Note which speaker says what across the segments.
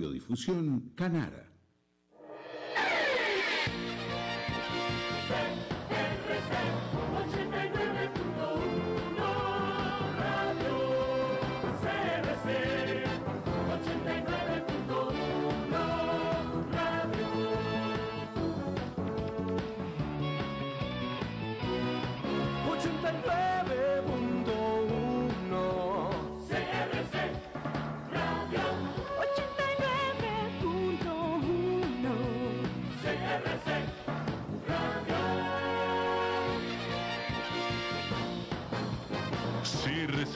Speaker 1: Radiodifusión Canara.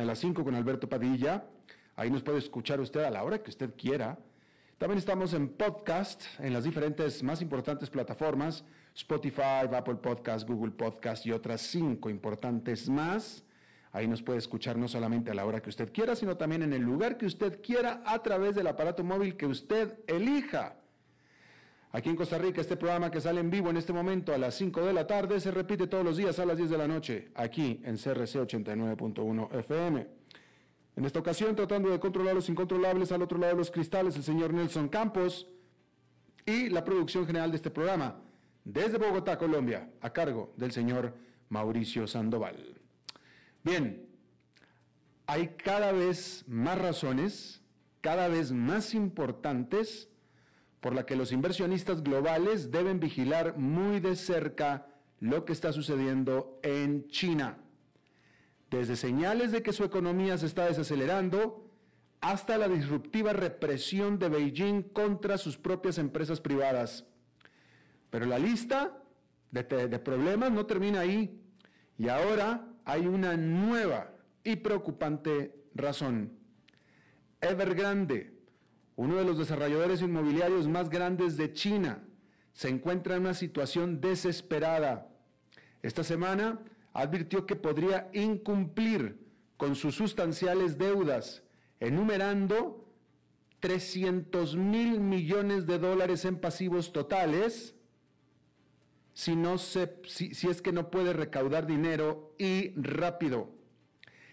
Speaker 2: a las 5 con Alberto Padilla. Ahí nos puede escuchar usted a la hora que usted quiera. También estamos en podcast, en las diferentes más importantes plataformas, Spotify, Apple Podcast, Google Podcast y otras cinco importantes más. Ahí nos puede escuchar no solamente a la hora que usted quiera, sino también en el lugar que usted quiera a través del aparato móvil que usted elija. Aquí en Costa Rica, este programa que sale en vivo en este momento a las 5 de la tarde se repite todos los días a las 10 de la noche, aquí en CRC 89.1 FM. En esta ocasión, tratando de controlar los incontrolables al otro lado de los cristales, el señor Nelson Campos y la producción general de este programa, desde Bogotá, Colombia, a cargo del señor Mauricio Sandoval. Bien, hay cada vez más razones, cada vez más importantes, por la que los inversionistas globales deben vigilar muy de cerca lo que está sucediendo en China. Desde señales de que su economía se está desacelerando hasta la disruptiva represión de Beijing contra sus propias empresas privadas. Pero la lista de, problemas no termina ahí y ahora hay una nueva y preocupante razón. Evergrande, uno de los desarrolladores inmobiliarios más grandes de China, se encuentra en una situación desesperada. Esta semana advirtió que podría incumplir con sus sustanciales deudas, enumerando 300 mil millones de dólares en pasivos totales, si, no se, si, si es que no puede recaudar dinero y rápido.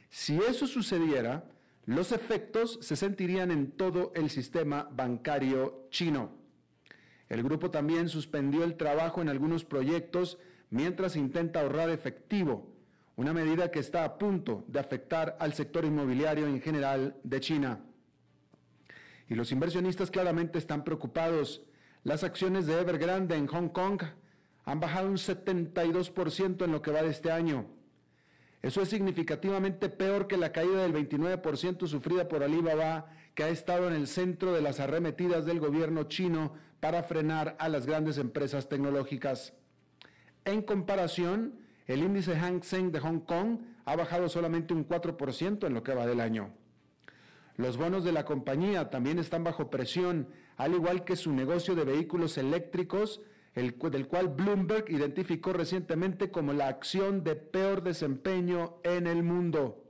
Speaker 2: Si eso sucediera, los efectos se sentirían en todo el sistema bancario chino. El grupo también suspendió el trabajo en algunos proyectos mientras intenta ahorrar efectivo, una medida que está a punto de afectar al sector inmobiliario en general de China. Y los inversionistas claramente están preocupados. Las acciones de Evergrande en Hong Kong han bajado un 72% en lo que va de este año. Eso es significativamente peor que la caída del 29% sufrida por Alibaba, que ha estado en el centro de las arremetidas del gobierno chino para frenar a las grandes empresas tecnológicas. En comparación, el índice Hang Seng de Hong Kong ha bajado solamente un 4% en lo que va del año. Los bonos de la compañía también están bajo presión, al igual que su negocio de vehículos eléctricos, el, del cual Bloomberg identificó recientemente como la acción de peor desempeño en el mundo.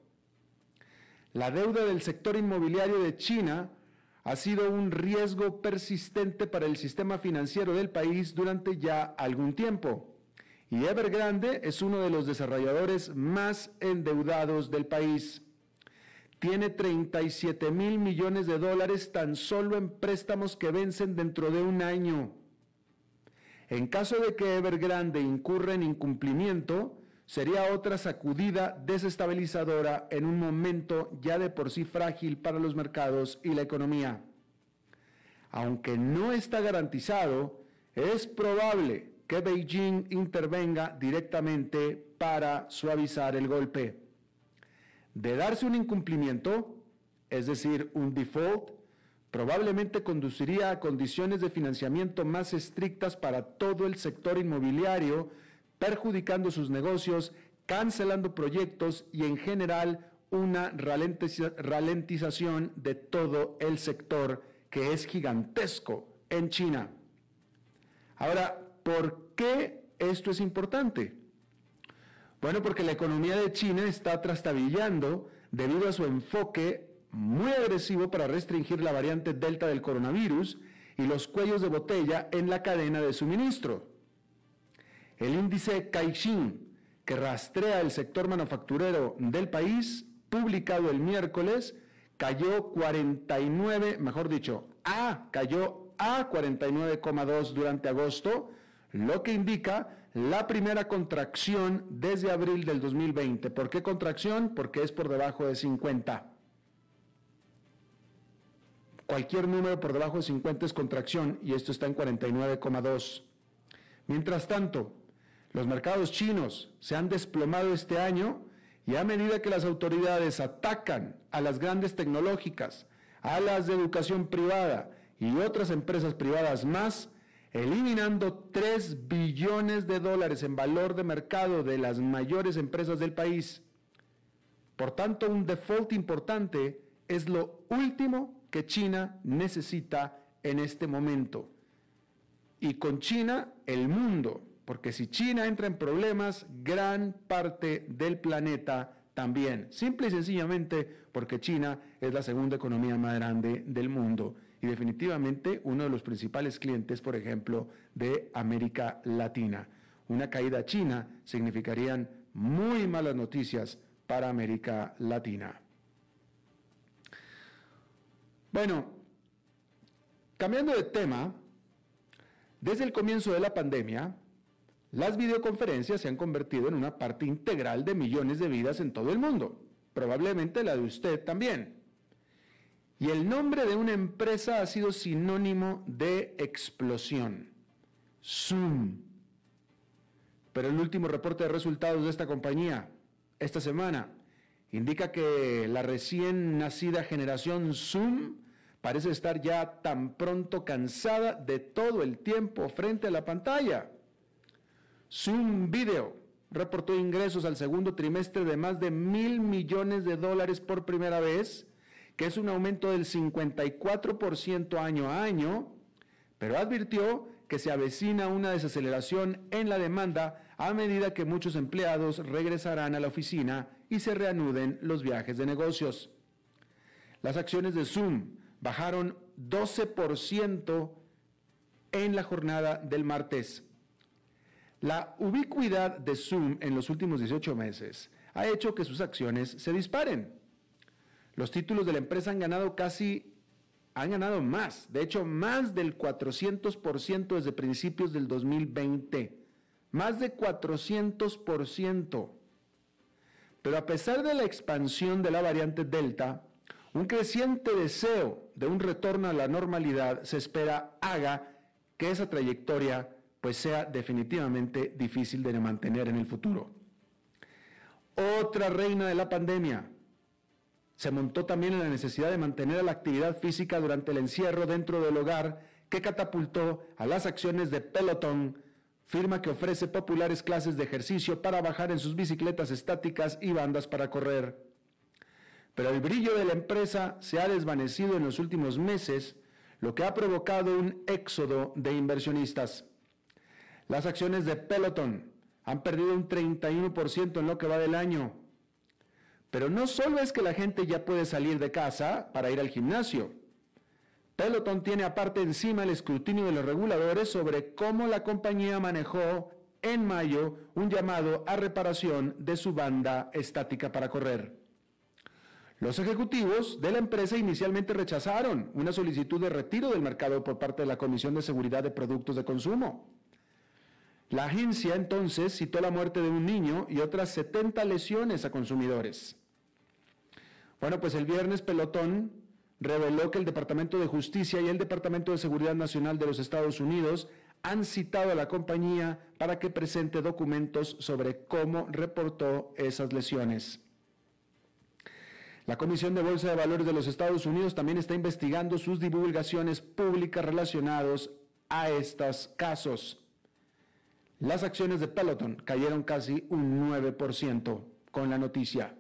Speaker 2: La deuda del sector inmobiliario de China ha sido un riesgo persistente para el sistema financiero del país durante ya algún tiempo. Y Evergrande es uno de los desarrolladores más endeudados del país. Tiene 37 mil millones de dólares tan solo en préstamos que vencen dentro de un año En caso de que Evergrande incurra en incumplimiento, sería otra sacudida desestabilizadora en un momento ya de por sí frágil para los mercados y la economía. Aunque no está garantizado, es probable que Beijing intervenga directamente para suavizar el golpe. De darse un incumplimiento, es decir, un default, probablemente conduciría a condiciones de financiamiento más estrictas para todo el sector inmobiliario, perjudicando sus negocios, cancelando proyectos y en general una ralentización de todo el sector que es gigantesco en China. Ahora, ¿por qué esto es importante? Bueno, porque la economía de China está trastabillando debido a su enfoque muy agresivo para restringir la variante Delta del coronavirus y los cuellos de botella en la cadena de suministro. El índice Caixin, que rastrea el sector manufacturero del país, publicado el miércoles, cayó 49, mejor dicho, A cayó a 49,2 durante agosto, lo que indica la primera contracción desde abril del 2020. ¿Por qué contracción? Porque es por debajo de 50. Cualquier número por debajo de 50 es contracción y esto está en 49,2. Mientras tanto, los mercados chinos se han desplomado este año y a medida que las autoridades atacan a las grandes tecnológicas, a las de educación privada y otras empresas privadas más, eliminando 3 billones de dólares en valor de mercado de las mayores empresas del país. Por tanto, un default importante es lo último que China necesita en este momento. Y con China, el mundo, porque si China entra en problemas, gran parte del planeta también. Simple y sencillamente porque China es la segunda economía más grande del mundo y definitivamente uno de los principales clientes, por ejemplo, de América Latina. Una caída china significarían muy malas noticias para América Latina. Bueno, cambiando de tema, desde el comienzo de la pandemia, las videoconferencias se han convertido en una parte integral de millones de vidas en todo el mundo, probablemente la de usted también. Y el nombre de una empresa ha sido sinónimo de explosión, Zoom. Pero el último reporte de resultados de esta compañía, esta semana, indica que la recién nacida generación Zoom parece estar ya tan pronto cansada de todo el tiempo frente a la pantalla. Zoom Video reportó ingresos al segundo trimestre de más de mil millones de dólares por primera vez, que es un aumento del 54% año a año, pero advirtió que se avecina una desaceleración en la demanda a medida que muchos empleados regresarán a la oficina y se reanuden los viajes de negocios. Las acciones de Zoom bajaron 12% en la jornada del martes. La ubicuidad de Zoom en los últimos 18 meses ha hecho que sus acciones se disparen. Los títulos de la empresa han ganado casi, han ganado más, de hecho más del 400% desde principios del 2020, más de 400%. Pero a pesar de la expansión de la variante Delta, un creciente deseo de un retorno a la normalidad se espera haga que esa trayectoria pues sea definitivamente difícil de mantener en el futuro. Otra reina de la pandemia se montó también en la necesidad de mantener la actividad física durante el encierro dentro del hogar que catapultó a las acciones de Peloton, firma que ofrece populares clases de ejercicio para bajar en sus bicicletas estáticas y bandas para correr pero el brillo de la empresa se ha desvanecido en los últimos meses, lo que ha provocado un éxodo de inversionistas. Las acciones de Peloton han perdido un 31% en lo que va del año. Pero no solo es que la gente ya puede salir de casa para ir al gimnasio. Peloton tiene aparte encima el escrutinio de los reguladores sobre cómo la compañía manejó en mayo un llamado a reparación de su banda estática para correr. Los ejecutivos de la empresa inicialmente rechazaron una solicitud de retiro del mercado por parte de la Comisión de Seguridad de Productos de Consumo. La agencia entonces citó la muerte de un niño y otras 70 lesiones a consumidores. Bueno, pues el viernes Pelotón reveló que el Departamento de Justicia y el Departamento de Seguridad Nacional de los Estados Unidos han citado a la compañía para que presente documentos sobre cómo reportó esas lesiones. La Comisión de Bolsa de Valores de los Estados Unidos también está investigando sus divulgaciones públicas relacionadas a estos casos. Las acciones de Peloton cayeron casi un 9% con la noticia.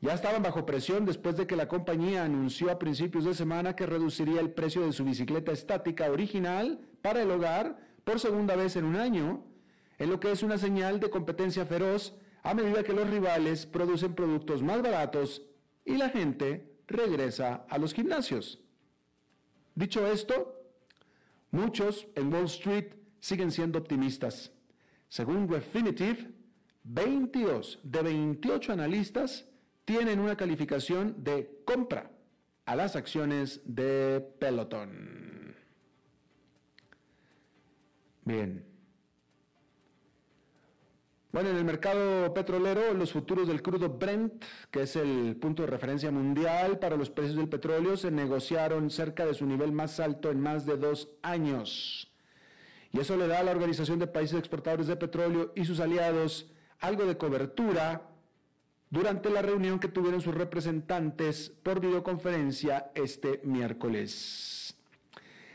Speaker 2: Ya estaban bajo presión después de que la compañía anunció a principios de semana que reduciría el precio de su bicicleta estática original para el hogar por segunda vez en un año, en lo que es una señal de competencia feroz a medida que los rivales producen productos más baratos y la gente regresa a los gimnasios. Dicho esto, muchos en Wall Street siguen siendo optimistas. Según Refinitiv, 22 de 28 analistas tienen una calificación de compra a las acciones de Peloton. Bien. Bueno, en el mercado petrolero, los futuros del crudo Brent, que es el punto de referencia mundial para los precios del petróleo, se negociaron cerca de su nivel más alto en más de dos años. Y eso le da a la Organización de Países Exportadores de Petróleo y sus aliados algo de cobertura durante la reunión que tuvieron sus representantes por videoconferencia este miércoles.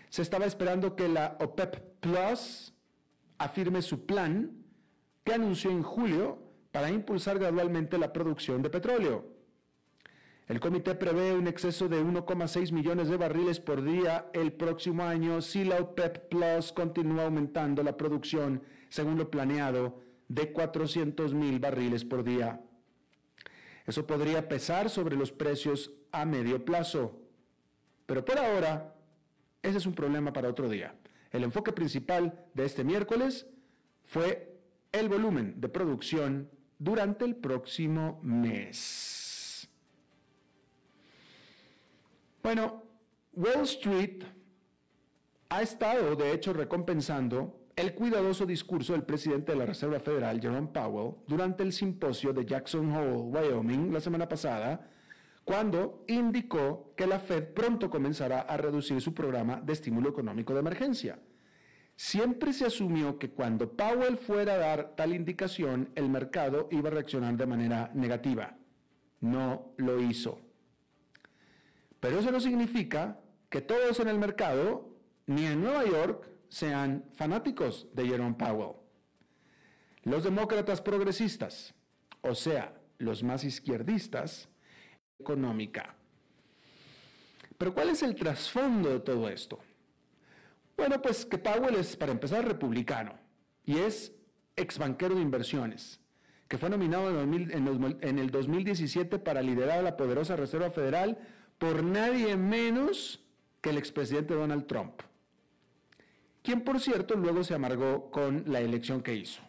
Speaker 2: Se estaba esperando que la OPEP Plus afirme su plan que anunció en julio para impulsar gradualmente la producción de petróleo. El comité prevé un exceso de 1,6 millones de barriles por día el próximo año si la OPEP Plus continúa aumentando la producción según lo planeado de 400 mil barriles por día. Eso podría pesar sobre los precios a medio plazo. Pero por ahora, ese es un problema para otro día. El enfoque principal de este miércoles fue el volumen de producción durante el próximo mes. Bueno, Wall Street ha estado, de hecho, recompensando el cuidadoso discurso del presidente de la Reserva Federal, Jerome Powell, durante el simposio de Jackson Hole, Wyoming, la semana pasada, cuando indicó que la Fed pronto comenzará a reducir su programa de estímulo económico de emergencia. Siempre se asumió que cuando Powell fuera a dar tal indicación, el mercado iba a reaccionar de manera negativa. No lo hizo. Pero eso no significa que todos en el mercado, ni en Nueva York, sean fanáticos de Jerome Powell. Los demócratas progresistas, o sea, los más izquierdistas, económica. Pero ¿cuál es el trasfondo de todo esto? Bueno, pues que Powell es, para empezar, republicano y es ex banquero de inversiones, que fue nominado en, el 2017 para liderar la poderosa Reserva Federal por nadie menos que el expresidente Donald Trump, quien por cierto luego se amargó con la elección que hizo.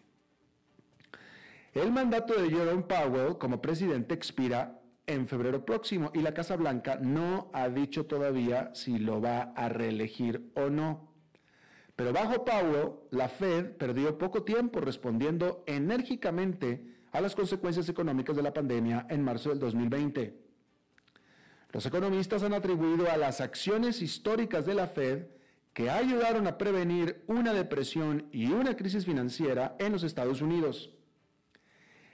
Speaker 2: El mandato de Jerome Powell como presidente expira en febrero próximo y la Casa Blanca no ha dicho todavía si lo va a reelegir o no. Pero bajo Powell, la Fed perdió poco tiempo respondiendo enérgicamente a las consecuencias económicas de la pandemia en marzo del 2020. Los economistas han atribuido a las acciones históricas de la Fed que ayudaron a prevenir una depresión y una crisis financiera en los Estados Unidos.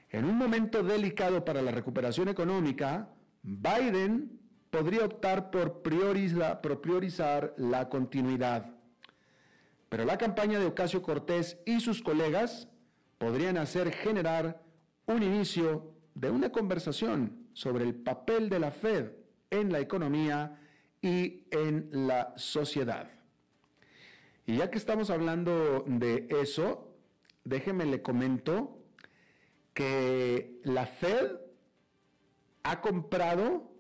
Speaker 2: En un momento delicado para la recuperación económica, Biden podría optar por priorizar la continuidad. Pero la campaña de Ocasio Cortés y sus colegas podrían hacer generar un inicio de una conversación sobre el papel de la Fed en la economía y en la sociedad. Y ya que estamos hablando de eso, déjeme le comento que la Fed ha comprado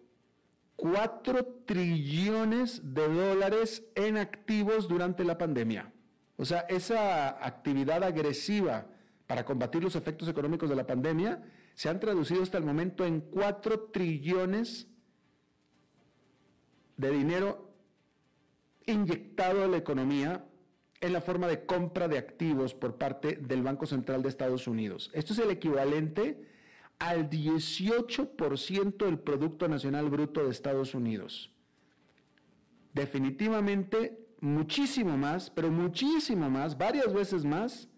Speaker 2: 4 trillones de dólares en activos durante la pandemia. O sea, esa actividad agresiva para combatir los efectos económicos de la pandemia se han traducido hasta el momento en 4 trillones de dinero inyectado a la economía en la forma de compra de activos por parte del Banco Central de Estados Unidos. Esto es el equivalente al 18% del Producto Nacional Bruto de Estados Unidos. Definitivamente muchísimo más, pero muchísimo más, varias veces más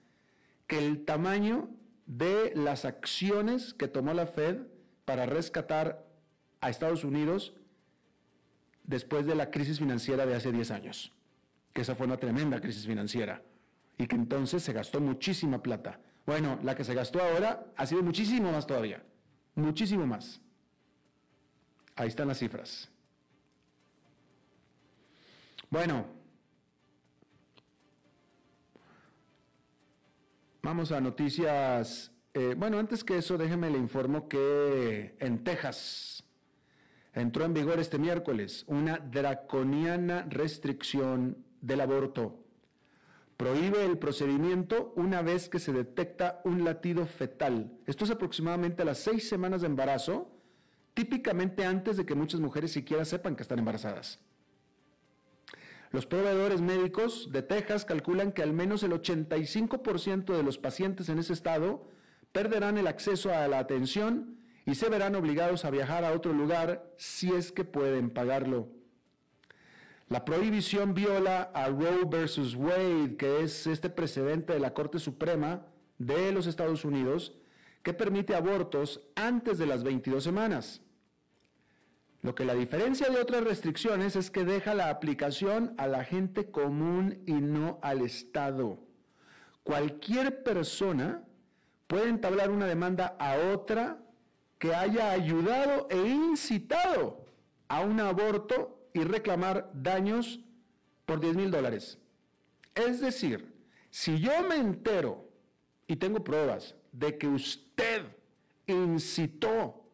Speaker 2: que el tamaño de las acciones que tomó la Fed para rescatar a Estados Unidos después de la crisis financiera de hace 10 años, que esa fue una tremenda crisis financiera y que entonces se gastó muchísima plata. Bueno, la que se gastó ahora ha sido muchísimo más todavía, muchísimo más. Ahí están las cifras. Bueno, vamos a noticias. Eh, bueno, antes que eso, déjeme le informo que en Texas entró en vigor este miércoles una draconiana restricción del aborto. Prohíbe el procedimiento una vez que se detecta un latido fetal. Esto es aproximadamente a las seis semanas de embarazo, típicamente antes de que muchas mujeres siquiera sepan que están embarazadas. Los proveedores médicos de Texas calculan que al menos el 85% de los pacientes en ese estado perderán el acceso a la atención y se verán obligados a viajar a otro lugar si es que pueden pagarlo. La prohibición viola a Roe versus Wade, que es este precedente de la Corte Suprema de los Estados Unidos, que permite abortos antes de las 22 semanas. Lo que la diferencia de otras restricciones es que deja la aplicación a la gente común y no al Estado. Cualquier persona puede entablar una demanda a otra que haya ayudado e incitado a un aborto y reclamar daños por 10 mil dólares. Es decir, si yo me entero y tengo pruebas de que usted incitó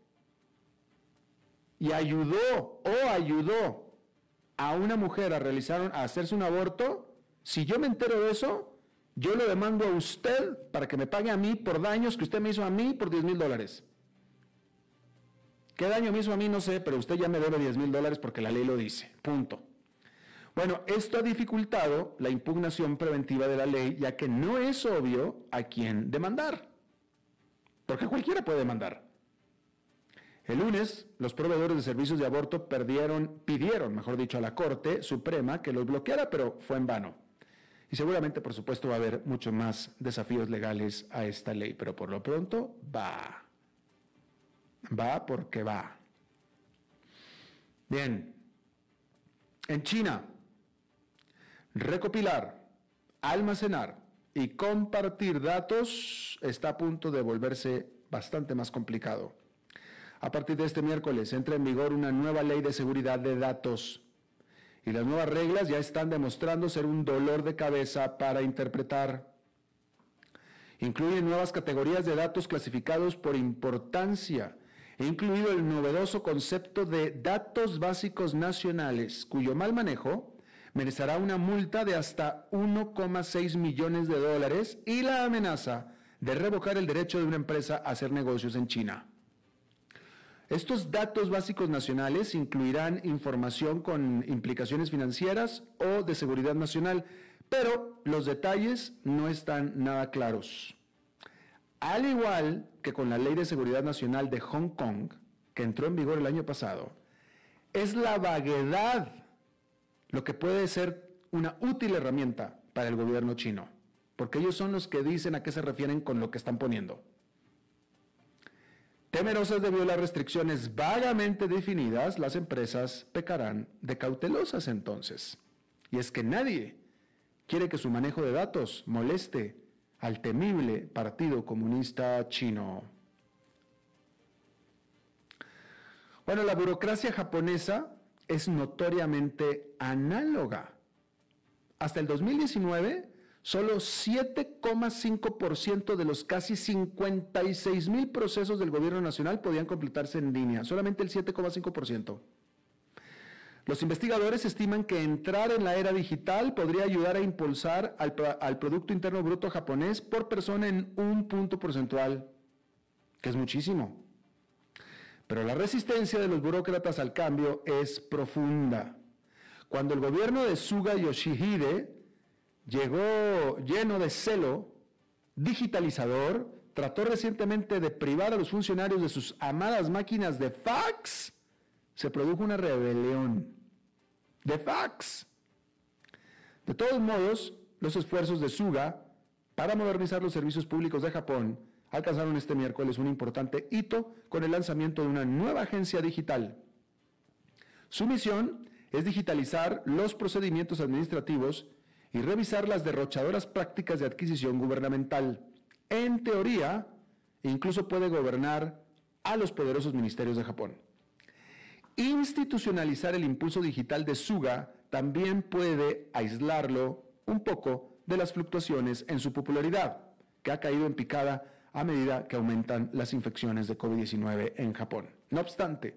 Speaker 2: y ayudó o ayudó a una mujer a realizar, a hacerse un aborto, si yo me entero de eso, yo lo demando a usted para que me pague a mí por daños que usted me hizo a mí por 10 mil dólares. ¿Qué daño me hizo a mí? No sé, pero usted ya me debe 10 mil dólares porque la ley lo dice. Punto. Bueno, esto ha dificultado la impugnación preventiva de la ley, ya que no es obvio a quién demandar. Porque cualquiera puede demandar. El lunes, los proveedores de servicios de aborto perdieron, pidieron, mejor dicho, a la Corte Suprema que los bloqueara, pero fue en vano. Y seguramente, por supuesto, va a haber muchos más desafíos legales a esta ley, pero por lo pronto va. Va porque va. Bien. En China, recopilar, almacenar y compartir datos está a punto de volverse bastante más complicado. A partir de este miércoles entra en vigor una nueva ley de seguridad de datos y las nuevas reglas ya están demostrando ser un dolor de cabeza para interpretar. Incluyen nuevas categorías de datos clasificados por importancia, incluido el novedoso concepto de datos básicos nacionales, cuyo mal manejo merecerá una multa de hasta 1,6 millones de dólares y la amenaza de revocar el derecho de una empresa a hacer negocios en China. Estos datos básicos nacionales incluirán información con implicaciones financieras o de seguridad nacional, pero los detalles no están nada claros. Al igual que con la Ley de Seguridad Nacional de Hong Kong, que entró en vigor el año pasado, es la vaguedad lo que puede ser una útil herramienta para el gobierno chino, porque ellos son los que dicen a qué se refieren con lo que están poniendo. Temerosas de violar restricciones vagamente definidas, las empresas pecarán de cautelosas entonces. Y es que nadie quiere que su manejo de datos moleste al temible Partido Comunista Chino. Bueno, la burocracia japonesa es notoriamente análoga. Hasta el 2019, Solo 7,5% de los casi 56 mil procesos del gobierno nacional podían completarse en línea, solamente el 7,5%. Los investigadores estiman que entrar en la era digital podría ayudar a impulsar al, al, Producto Interno Bruto japonés por persona en un punto porcentual, que es muchísimo. Pero la resistencia de los burócratas al cambio es profunda. Cuando el gobierno de Suga Yoshihide llegó lleno de celo, digitalizador, trató recientemente de privar a los funcionarios de sus amadas máquinas de fax, se produjo una rebelión de fax. De todos modos, los esfuerzos de Suga para modernizar los servicios públicos de Japón alcanzaron este miércoles un importante hito con el lanzamiento de una nueva agencia digital. Su misión es digitalizar los procedimientos administrativos y revisar las derrochadoras prácticas de adquisición gubernamental. En teoría, incluso puede gobernar a los poderosos ministerios de Japón. Institucionalizar el impulso digital de Suga también puede aislarlo un poco de las fluctuaciones en su popularidad, que ha caído en picada a medida que aumentan las infecciones de COVID-19 en Japón. No obstante,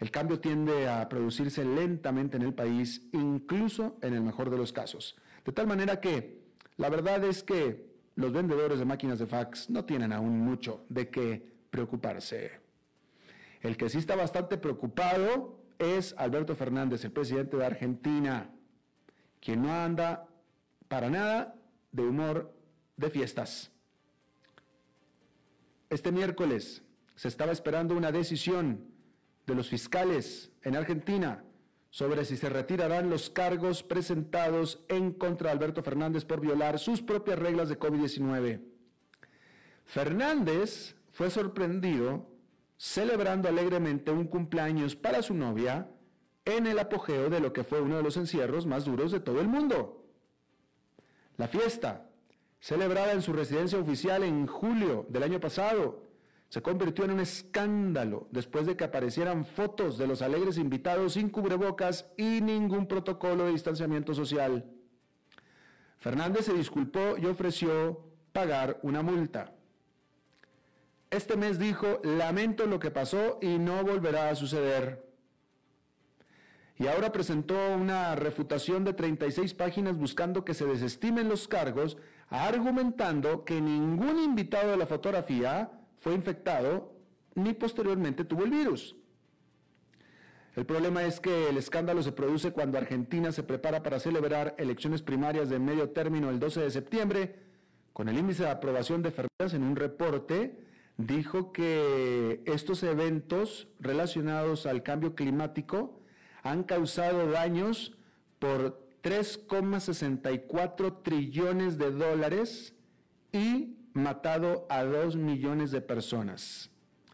Speaker 2: el cambio tiende a producirse lentamente en el país, incluso en el mejor de los casos. De tal manera que la verdad es que los vendedores de máquinas de fax no tienen aún mucho de qué preocuparse. El que sí está bastante preocupado es Alberto Fernández, el presidente de Argentina, quien no anda para nada de humor de fiestas. Este miércoles se estaba esperando una decisión de los fiscales en Argentina sobre si se retirarán los cargos presentados en contra de Alberto Fernández por violar sus propias reglas de COVID-19. Fernández fue sorprendido celebrando alegremente un cumpleaños para su novia en el apogeo de lo que fue uno de los encierros más duros de todo el mundo. La fiesta, celebrada en su residencia oficial en julio del año pasado, se convirtió en un escándalo después de que aparecieran fotos de los alegres invitados sin cubrebocas y ningún protocolo de distanciamiento social. Fernández se disculpó y ofreció pagar una multa. Este mes dijo, lamento lo que pasó y no volverá a suceder. Y ahora presentó una refutación de 36 páginas buscando que se desestimen los cargos, argumentando que ningún invitado de la fotografía fue infectado ni posteriormente tuvo el virus. El problema es que el escándalo se produce cuando Argentina se prepara para celebrar elecciones primarias de medio término el 12 de septiembre, con el índice de aprobación de Fernández en un reporte dijo que estos eventos relacionados al cambio climático han causado daños por 3,64 trillones de dólares y matado a dos millones de personas.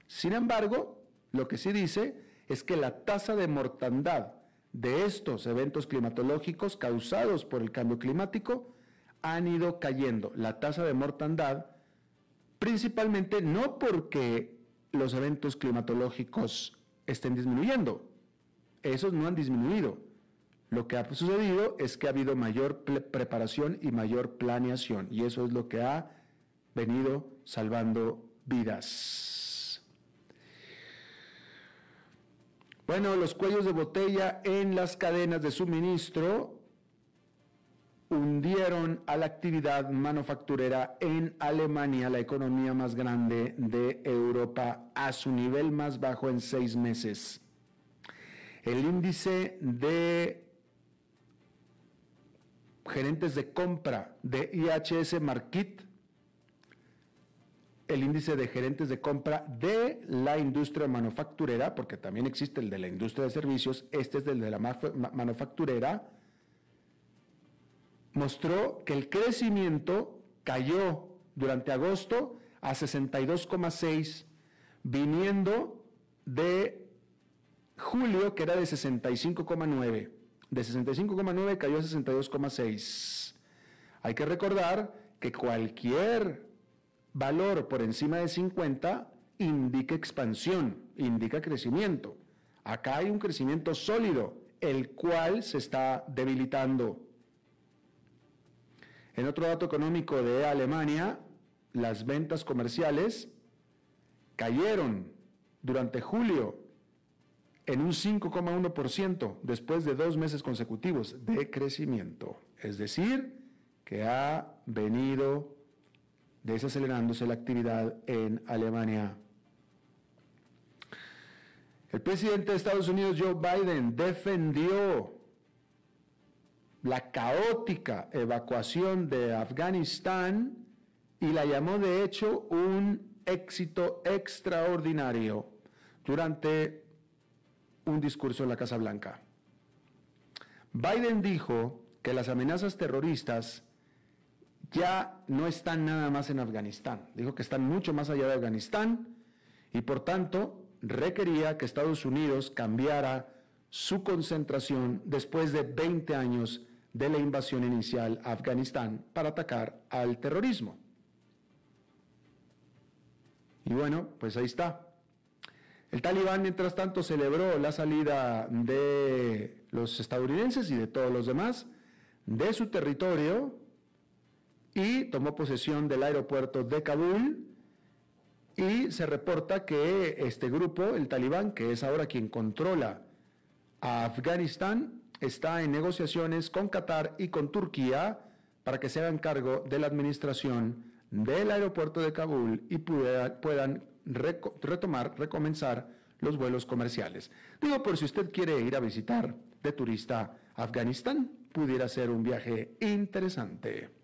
Speaker 2: Sin embargo, lo que sí dice es que la tasa de mortandad de estos eventos climatológicos causados por el cambio climático han ido cayendo. La tasa de mortandad principalmente no porque los eventos climatológicos estén disminuyendo, esos no han disminuido. Lo que ha sucedido es que ha habido mayor preparación y mayor planeación, y eso es lo que ha venido salvando vidas. Bueno, los cuellos de botella en las cadenas de suministro hundieron a la actividad manufacturera en Alemania, la economía más grande de Europa, a su nivel más bajo en seis meses. El índice de gerentes de compra de IHS Markit el índice de gerentes de compra de la industria manufacturera, porque también existe el de la industria de servicios, este es el de la manufacturera, mostró que el crecimiento cayó durante agosto a 62,6, viniendo de julio, que era de 65,9. De 65,9 cayó a 62,6. Hay que recordar que cualquier valor por encima de 50 indica expansión, indica crecimiento. Acá hay un crecimiento sólido, el cual se está debilitando. En otro dato económico de Alemania, las ventas comerciales cayeron durante julio en un 5,1% después de dos meses consecutivos de crecimiento. Es decir, que ha venido desacelerándose la actividad en Alemania. El presidente de Estados Unidos, Joe Biden, defendió la caótica evacuación de Afganistán y la llamó de hecho un éxito extraordinario durante un discurso en la Casa Blanca. Biden dijo que las amenazas terroristas ya no están nada más en Afganistán. Dijo que están mucho más allá de Afganistán y por tanto requería que Estados Unidos cambiara su concentración después de 20 años de la invasión inicial a Afganistán para atacar al terrorismo. Y bueno, pues ahí está. El talibán, mientras tanto, celebró la salida de los estadounidenses y de todos los demás de su territorio y tomó posesión del aeropuerto de Kabul y se reporta que este grupo, el talibán, que es ahora quien controla a Afganistán, está en negociaciones con Qatar y con Turquía para que se hagan cargo de la administración del aeropuerto de Kabul y puedan retomar, recomenzar los vuelos comerciales. Digo, por si usted quiere ir a visitar de turista Afganistán, pudiera ser un viaje interesante.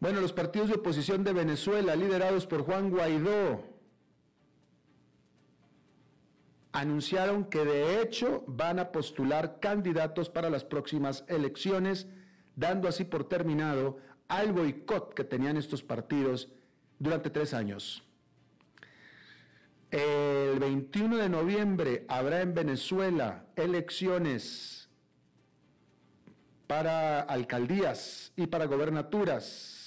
Speaker 2: Bueno, los partidos de oposición de Venezuela, liderados por Juan Guaidó, anunciaron que de hecho van a postular candidatos para las próximas elecciones, dando así por terminado al boicot que tenían estos partidos durante tres años. El 21 de noviembre habrá en Venezuela elecciones para alcaldías y para gobernaturas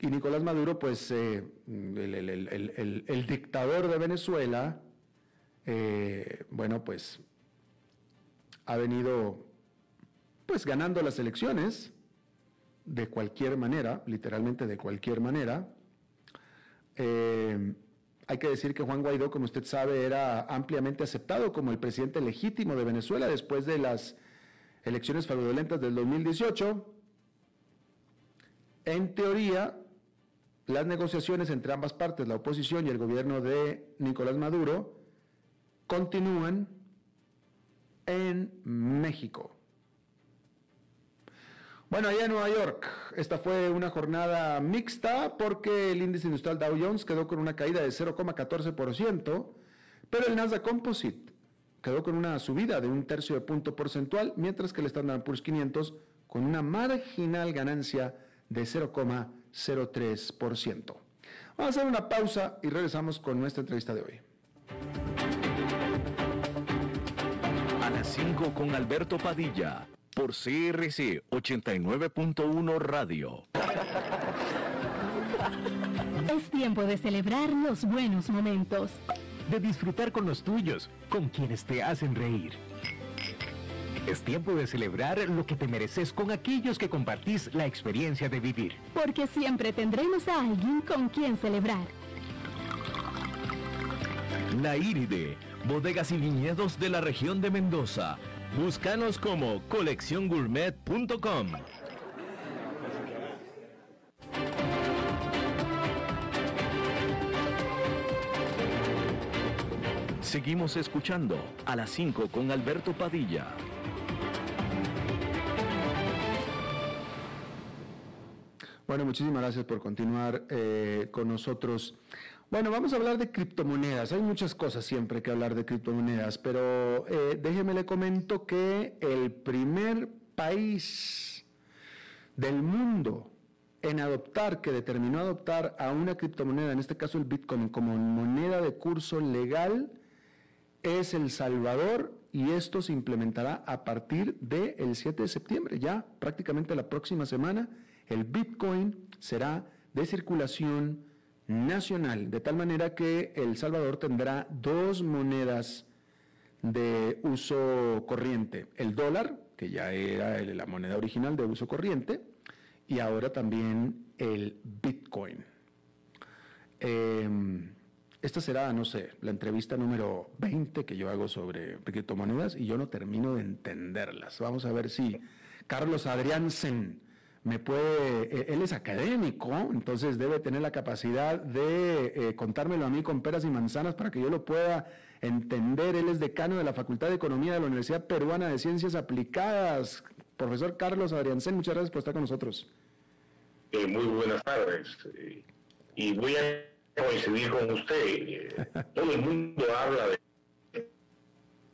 Speaker 2: y Nicolás Maduro, pues eh, el, dictador de Venezuela, eh, bueno, pues ha venido pues ganando las elecciones de cualquier manera, literalmente de cualquier manera. Eh, hay que decir que Juan Guaidó, como usted sabe, era ampliamente aceptado como el presidente legítimo de Venezuela después de las elecciones fraudulentas del 2018. En teoría, las negociaciones entre ambas partes, la oposición y el gobierno de Nicolás Maduro, continúan en México. Bueno, allá en Nueva York, esta fue una jornada mixta porque el índice industrial Dow Jones quedó con una caída de 0,14%, pero el Nasdaq Composite quedó con una subida de un tercio de punto porcentual, mientras que el Standard Poor's 500 con una marginal ganancia de 0,14%. 0,3%. Vamos a hacer una pausa y regresamos con nuestra entrevista de hoy.
Speaker 3: A las 5 con Alberto Padilla, por CRC 89.1 Radio.
Speaker 4: Es tiempo de celebrar los buenos momentos.
Speaker 5: De disfrutar con los tuyos, con quienes te hacen reír es tiempo de celebrar lo que te mereces con aquellos que compartís la experiencia de vivir.
Speaker 4: Porque siempre tendremos a alguien con quien celebrar.
Speaker 3: La Iride, bodegas y viñedos de la región de Mendoza. Búscanos como colecciongourmet.com. Seguimos escuchando a las 5 con Alberto Padilla.
Speaker 2: Bueno, muchísimas gracias por continuar eh, con nosotros. Bueno, vamos a hablar de criptomonedas. Hay muchas cosas siempre que hablar de criptomonedas, pero eh, déjeme le comento que el primer país del mundo en adoptar, que determinó adoptar a una criptomoneda, en este caso el Bitcoin, como moneda de curso legal, es El Salvador y esto se implementará a partir del 7 de septiembre, ya prácticamente la próxima semana el Bitcoin será de circulación nacional, de tal manera que El Salvador tendrá dos monedas de uso corriente, el dólar, que ya era la moneda original de uso corriente, y ahora también el Bitcoin. Em, esta será, no sé, la entrevista número 20 que yo hago sobre criptomonedas y yo no termino de entenderlas. Vamos a ver si Carlos Adriánsen me puede, eh, él es académico, entonces debe tener la capacidad de eh, contármelo a mí con peras y manzanas para que yo lo pueda entender. Él es decano de la Facultad de Economía de la Universidad Peruana de Ciencias Aplicadas. Profesor Carlos Adriancén, muchas gracias por estar con nosotros.
Speaker 6: Eh, muy buenas tardes. y voy a coincidir con usted. todo el mundo habla de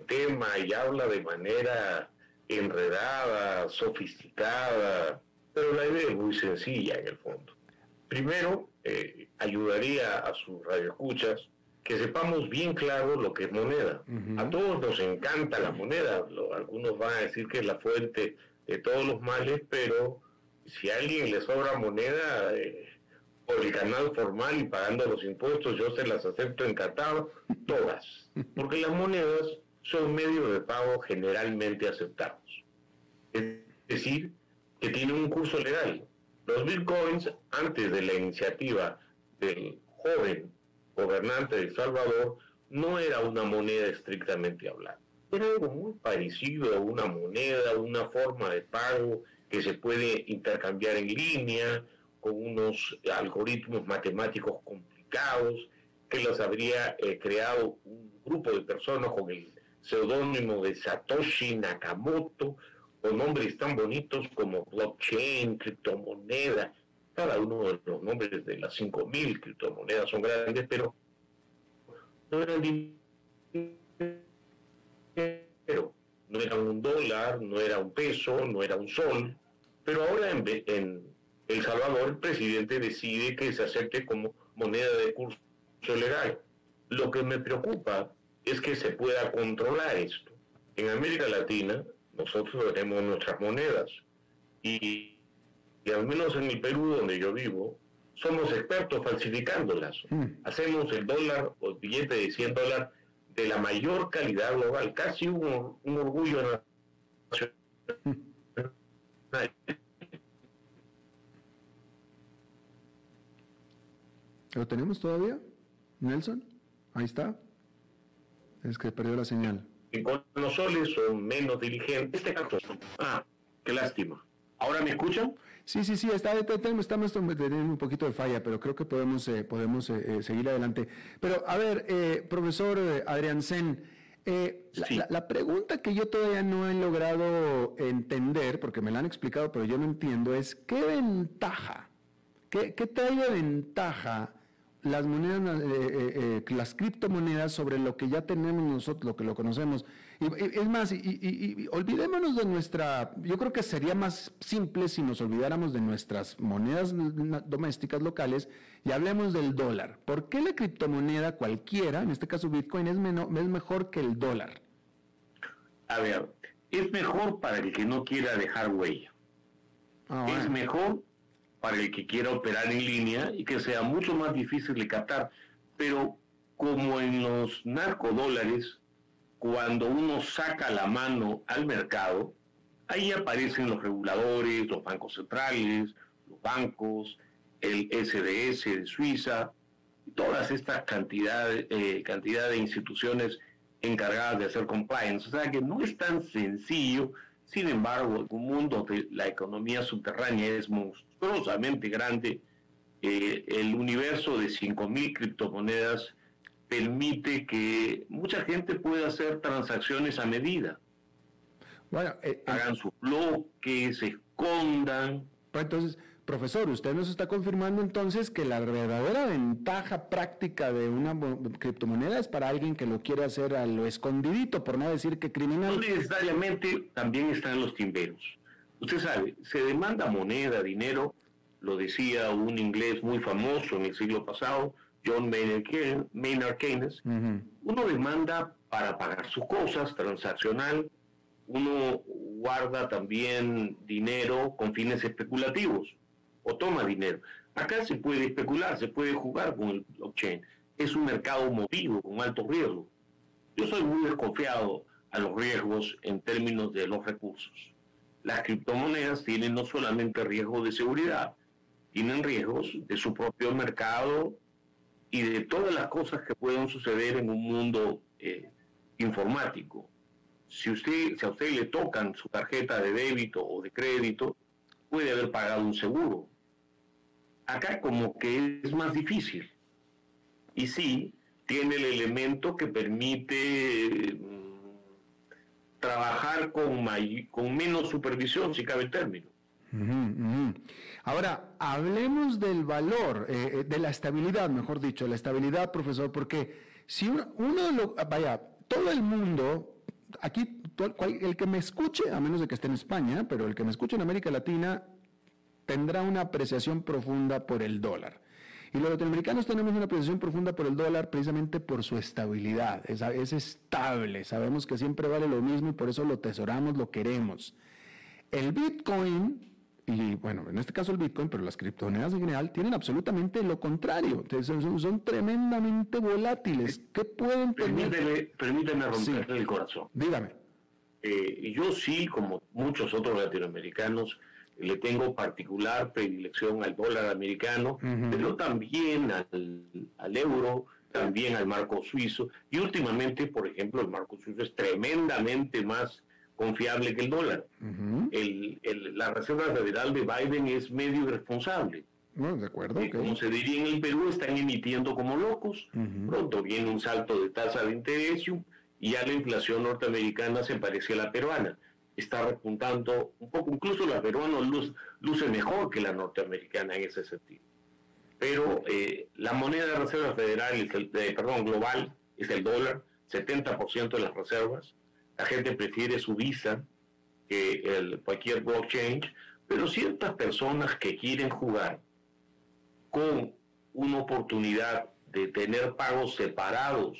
Speaker 6: tema y habla de manera enredada, sofisticada, pero la idea es muy sencilla en el fondo. Primero, eh, ayudaría a sus radioescuchas que sepamos bien claro lo que es moneda. A todos nos encanta la moneda. algunos van a decir que es la fuente de todos los males, pero si a alguien le sobra moneda eh, por el canal formal y pagando los impuestos, yo se las acepto encantado, todas. Porque las monedas son medios de pago generalmente aceptados. Es decir, que tiene un curso legal. Los bitcoins, antes de la iniciativa del joven gobernante de El Salvador, no era una moneda estrictamente hablada. Era algo muy parecido a una moneda, una forma de pago que se puede intercambiar en línea con unos algoritmos matemáticos complicados que los habría eh, creado un grupo de personas con el seudónimo de Satoshi Nakamoto, con nombres tan bonitos como blockchain, criptomoneda, cada uno de los nombres de las 5.000 criptomonedas son grandes, pero no eran dinero, no era un dólar, no era un peso, no era un sol, pero ahora en, en El Salvador el presidente decide que se acepte como moneda de curso legal. Lo que me preocupa es que se pueda controlar esto. En América Latina, nosotros tenemos nuestras monedas y, al menos en el Perú donde yo vivo, somos expertos falsificándolas. Mm. Hacemos el dólar o el billete de 100 dólares de la mayor calidad global, casi un, un orgullo nacional.
Speaker 2: ¿Lo tenemos todavía, Nelson? Ahí está. Es que perdió la señal
Speaker 6: soles son menos diligentes. Este ah, qué lástima. ¿Ahora me escuchan?
Speaker 2: Sí, sí, sí, está, estamos teniendo un poquito de falla, pero creo que podemos, eh, podemos eh, eh, seguir adelante. Pero, a ver, profesor Adrián Sen, la, pregunta que yo todavía no he logrado entender, porque me la han explicado, pero yo no entiendo, es ¿qué ventaja, qué, qué trae de ventaja las monedas, eh, eh, eh, las criptomonedas sobre lo que ya tenemos nosotros, lo que lo conocemos. Y, es más, y, olvidémonos de nuestra, yo creo que sería más simple si nos olvidáramos de nuestras monedas domésticas locales y hablemos del dólar. ¿Por qué la criptomoneda cualquiera, en este caso Bitcoin, es, es mejor que el dólar?
Speaker 6: A ver, es mejor para el que no quiera dejar huella. Ah, es mejor para el que quiera operar en línea y que sea mucho más difícil de captar. Pero como en los narcodólares, cuando uno saca la mano al mercado, ahí aparecen los reguladores, los bancos centrales, los bancos, el SDS de Suiza, todas estas cantidades eh, cantidad de instituciones encargadas de hacer compliance. O sea que no es tan sencillo sin embargo, en un mundo donde la economía subterránea es monstruosamente grande, eh, el universo de 5.000 criptomonedas permite que mucha gente pueda hacer transacciones a medida. Bueno, eh, Hagan sus bloques, se escondan.
Speaker 2: Pues entonces, Profesor, usted nos está confirmando entonces que la verdadera ventaja práctica de una criptomoneda es para alguien que lo quiere hacer a lo escondidito, por no decir que criminal.
Speaker 6: No necesariamente también están los timberos. Usted sabe, se demanda moneda, dinero, lo decía un inglés muy famoso en el siglo pasado, John Maynard Keynes. Uno demanda para pagar sus cosas, transaccional, uno guarda también dinero con fines especulativos o toma dinero. Acá se puede especular, se puede jugar con el blockchain. Es un mercado motivo con alto riesgo. Yo soy muy desconfiado a los riesgos en términos de los recursos. Las criptomonedas tienen no solamente riesgo de seguridad, tienen riesgos de su propio mercado y de todas las cosas que pueden suceder en un mundo eh, informático. Si, usted, si a usted le tocan su tarjeta de débito o de crédito, puede haber pagado un seguro. Acá como que es más difícil. Y sí, tiene el elemento que permite mm, trabajar con, con menos supervisión, si cabe el término.
Speaker 2: Ahora, hablemos del valor, eh, eh, de la estabilidad, mejor dicho, la estabilidad, profesor, porque si uno, lo, vaya, todo el mundo, aquí, el que me escuche, a menos de que esté en España, pero el que me escuche en América Latina, tendrá una apreciación profunda por el dólar. Y los latinoamericanos tenemos una apreciación profunda por el dólar precisamente por su estabilidad. Es, es, estable, sabemos que siempre vale lo mismo y por eso lo tesoramos, lo queremos. El Bitcoin y bueno, en este caso el Bitcoin, pero las criptomonedas en general tienen absolutamente lo contrario. Son, son tremendamente volátiles. ¿Qué pueden
Speaker 6: tener? Permíteme, permíteme romper el corazón.
Speaker 2: Dígame.
Speaker 6: Eh, yo sí, como muchos otros latinoamericanos, le tengo particular predilección al dólar americano, pero también al, al euro, también al marco suizo. Y últimamente, por ejemplo, el marco suizo es tremendamente más confiable que el dólar. el, la Reserva Federal de Biden es medio irresponsable.
Speaker 2: Bueno, de acuerdo.
Speaker 6: Eh, como se diría en el Perú, están emitiendo como locos. Pronto viene un salto de tasa de interés y ya la inflación norteamericana se parece a la peruana. Está repuntando un poco, incluso la peruana luce, mejor que la norteamericana en ese sentido. Pero eh, la moneda de reserva federal, es el, perdón, global, es el dólar, 70% de las reservas la gente prefiere su Visa que el, cualquier blockchain, pero ciertas personas que quieren jugar con una oportunidad de tener pagos separados,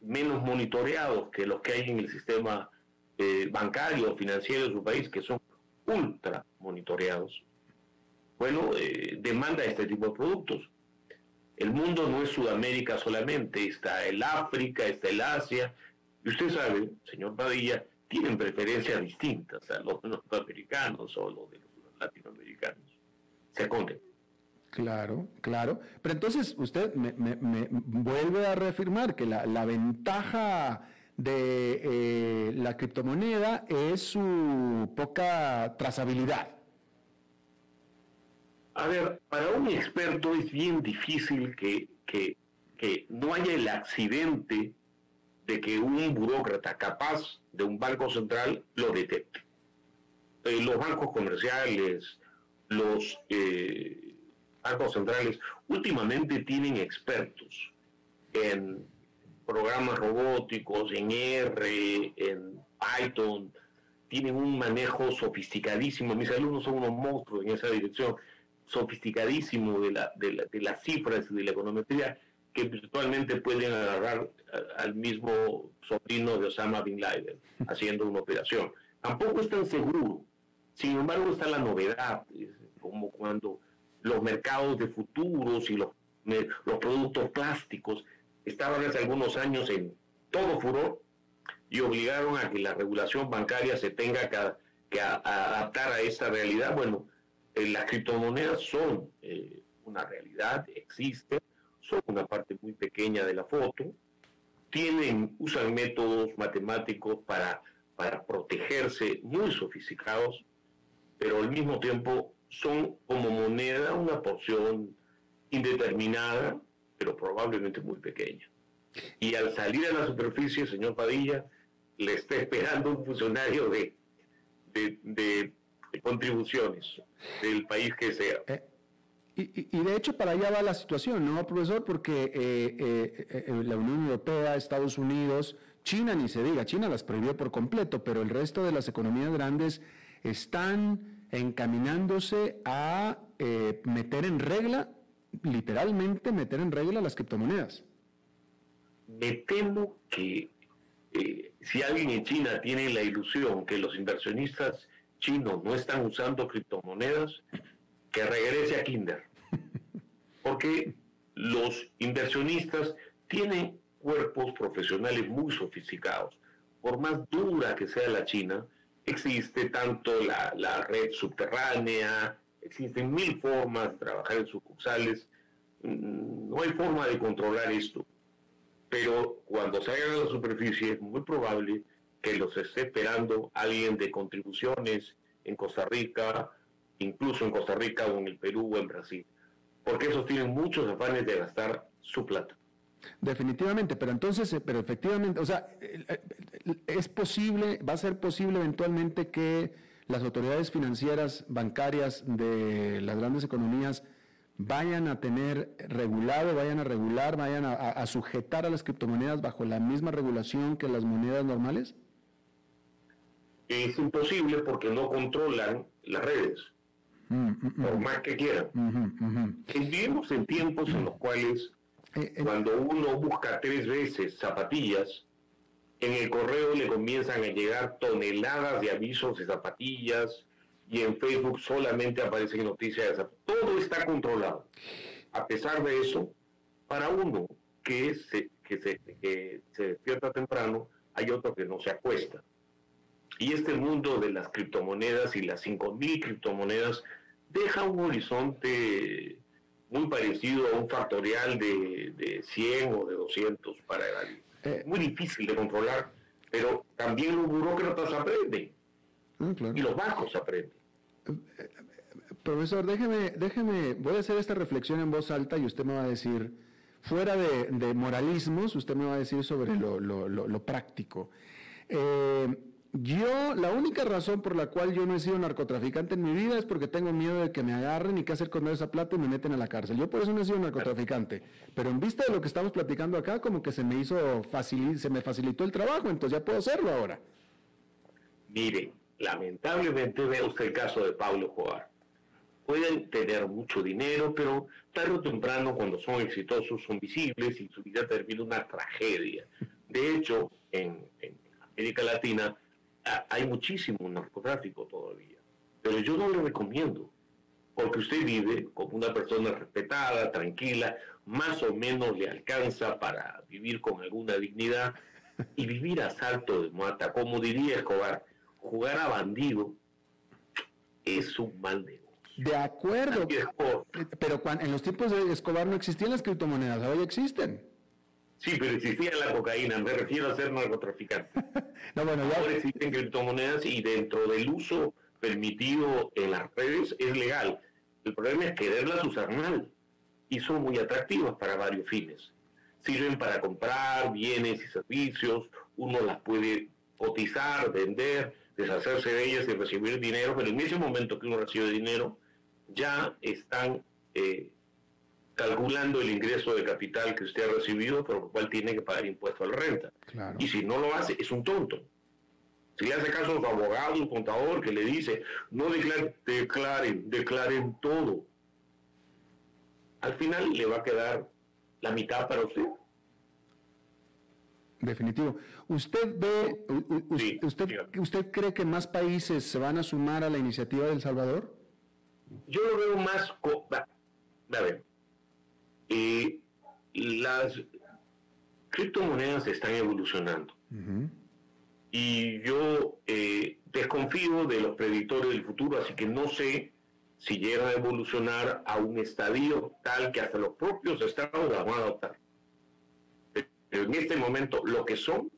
Speaker 6: menos monitoreados que los que hay en el sistema eh, bancario o financiero de su país, que son ultra monitoreados, bueno, eh, demanda este tipo de productos. El mundo no es Sudamérica solamente, está el África, está el Asia, y usted sabe, señor Padilla, tienen preferencias distintas a los norteamericanos o los de los latinoamericanos. Se conten.
Speaker 2: Claro, claro. Pero entonces usted me, vuelve a reafirmar que la, ventaja de eh, la criptomoneda es su poca trazabilidad.
Speaker 6: A ver, para un experto es bien difícil que, que, que no haya el accidente de que un burócrata capaz de un banco central lo detecte. Eh, los bancos comerciales, los eh, bancos centrales, últimamente tienen expertos en programas robóticos, en R, en Python, tienen un manejo sofisticadísimo. Mis alumnos son unos monstruos en esa dirección, sofisticadísimo de, la, de, de las cifras de la econometría que virtualmente pueden agarrar al mismo sobrino de Osama Bin Laden haciendo una operación. Tampoco es tan seguro. Sin embargo, está la novedad, como cuando los mercados de futuros y los, los productos plásticos estaban hace algunos años en todo furor y obligaron a que la regulación bancaria se tenga que, adaptar a esa realidad. Bueno, eh, las criptomonedas son eh, una realidad, existen, son una parte muy pequeña de la foto, tienen, usan métodos matemáticos para, para protegerse muy sofisticados, pero al mismo tiempo son como moneda una porción indeterminada, pero probablemente muy pequeña. Y al salir a la superficie, señor Padilla, le está esperando un funcionario de, de, contribuciones del país que sea.
Speaker 2: Eh, y, de hecho para allá va la situación, ¿no, profesor? Porque eh, eh, eh, la Unión Europea, Estados Unidos, China ni se diga, China las prohibió por completo, pero el resto de las economías grandes están encaminándose a meter en regla, literalmente meter en regla las criptomonedas.
Speaker 6: Me temo que si alguien en China tiene la ilusión que los inversionistas chinos no están usando criptomonedas, que regrese a Kinder. Porque los inversionistas tienen cuerpos profesionales muy sofisticados. Por más dura que sea la China, existe tanto la, red subterránea, existen mil formas de trabajar en sucursales. Mm, no hay forma de controlar esto. Pero cuando salgan a la superficie es muy probable que los esté esperando alguien de contribuciones en Costa Rica, incluso en Costa Rica o en el Perú o en Brasil, porque esos tienen muchos afanes de gastar su plata.
Speaker 2: Definitivamente, pero entonces, eh, pero efectivamente, o sea, es posible, va a ser posible eventualmente que las autoridades financieras, bancarias de las grandes economías vayan a tener regulado, vayan a regular, vayan a, sujetar a las criptomonedas bajo la misma regulación que las monedas normales?
Speaker 6: Es imposible porque no controlan las redes, mm, mm, mm. por más que quieran. Vivimos en tiempos en los cuales eh, eh, cuando uno busca tres veces zapatillas, en el correo le comienzan a llegar toneladas de avisos de zapatillas y en Facebook solamente aparecen noticias de. Todo está controlado. A pesar de eso, para uno que se, que se, que se despierta temprano, hay otro que no se acuesta. Y este mundo de las criptomonedas y las 5.000 criptomonedas deja un horizonte muy parecido a un factorial de, de 100 o de 200 para el eh, muy difícil de controlar, pero también los burócratas aprenden ah, y los bancos aprenden. Eh,
Speaker 2: eh, profesor, déjeme, déjeme, voy a hacer esta reflexión en voz alta y usted me va a decir, fuera de, moralismos, usted me va a decir sobre lo, lo, lo, práctico. Yo, la única razón por la cual yo no he sido narcotraficante en mi vida es porque tengo miedo de que me agarren y qué hacer con esa plata y me meten a la cárcel. Yo por eso no he sido narcotraficante. Pero en vista de lo que estamos platicando acá, como que se me hizo fácil, se me facilitó el trabajo, entonces ya puedo hacerlo ahora.
Speaker 6: Mire, lamentablemente vea usted el caso de Pablo Joar. Pueden tener mucho dinero, pero tarde o temprano, cuando son exitosos, son visibles y su vida termina una tragedia. De hecho, en América Latina, hay muchísimo narcotráfico todavía. Pero yo no le recomiendo, porque usted vive como una persona respetada, tranquila, más o menos le alcanza para vivir con alguna dignidad y vivir a salto de muata, como diría Escobar, jugar a bandido es un mal negocio.
Speaker 2: De acuerdo, pero en los tiempos de Escobar no existían las criptomonedas, hoy existen.
Speaker 6: Sí, pero existía la cocaína, me refiero a ser narcotraficante. no, bueno, ya... Ahora existen criptomonedas y dentro del uso permitido en las redes es legal. El problema es quererlas usar mal y son muy atractivas para varios fines. Sirven para comprar bienes y servicios, uno las puede cotizar, vender, deshacerse de ellas y recibir dinero, pero en ese momento que uno recibe dinero, ya están eh, calculando el ingreso de capital que usted ha recibido, por lo cual tiene que pagar impuesto a la renta. Y si no lo hace, es un tonto. Si le hace caso a su abogado, un contador que le dice, no declaren, declaren, declaren todo, al final le va a quedar la mitad para usted.
Speaker 2: Definitivo. ¿Usted ve, usted, usted cree que más países se van a sumar a la iniciativa de El Salvador?
Speaker 6: Yo lo veo más, a ver, eh, las criptomonedas están evolucionando. Y yo eh, desconfío de los predictores del futuro, así que no sé si llega a evolucionar a un estadio tal que hasta los propios estados las van a adoptar. Pero en este momento lo que son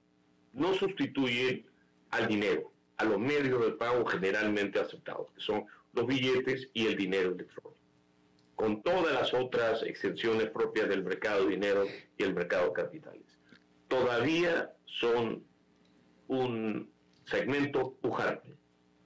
Speaker 6: no sustituye al dinero, a los medios de pago generalmente aceptados, que son los billetes y el dinero electrónico con todas las otras exenciones propias del mercado de dinero y el mercado de capitales. Todavía son un segmento pujante.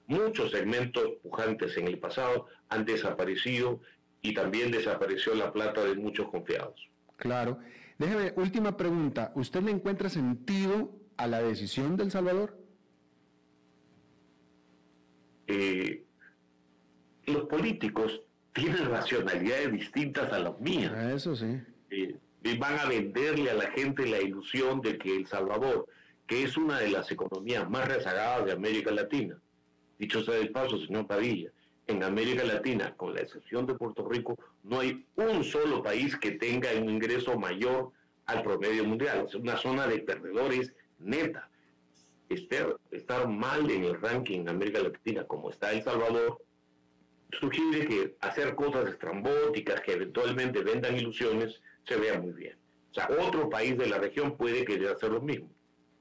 Speaker 6: Muchos segmentos pujantes en el pasado han desaparecido y también desapareció la plata de muchos confiados.
Speaker 2: Claro. Déjeme, última pregunta. ¿Usted le encuentra sentido a la decisión del Salvador?
Speaker 6: Eh, los políticos tienen racionalidades distintas a las mías.
Speaker 2: Ah, eso sí.
Speaker 6: Eh, van a venderle a la gente la ilusión de que El Salvador, que es una de las economías más rezagadas de América Latina, dicho sea de paso, señor Padilla, en América Latina, con la excepción de Puerto Rico, no hay un solo país que tenga un ingreso mayor al promedio mundial. Es una zona de perdedores neta. Estar, estar mal en el ranking en América Latina como está El Salvador sugiere que hacer cosas estrambóticas que eventualmente vendan ilusiones se vea muy bien. O sea, otro país de la región puede querer hacer lo mismo.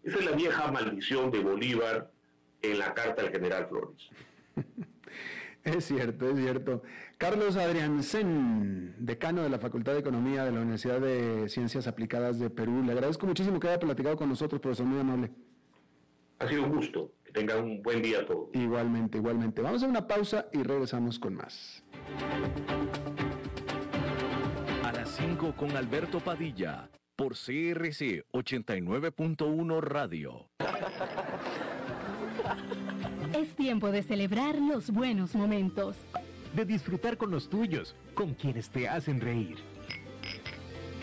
Speaker 6: Esa es la vieja maldición de Bolívar en la carta del general Flores.
Speaker 2: Es cierto, es cierto. Carlos Adriansen, decano de la Facultad de Economía de la Universidad de Ciencias Aplicadas de Perú. Le agradezco muchísimo que haya platicado con nosotros, profesor, muy amable.
Speaker 6: Ha sido un gusto. Tengan un buen día a todos.
Speaker 2: Igualmente, igualmente. Vamos a una pausa y regresamos con más.
Speaker 3: A las 5 con Alberto Padilla, por CRC 89.1 Radio.
Speaker 4: Es tiempo de celebrar los buenos momentos.
Speaker 5: De disfrutar con los tuyos, con quienes te hacen reír.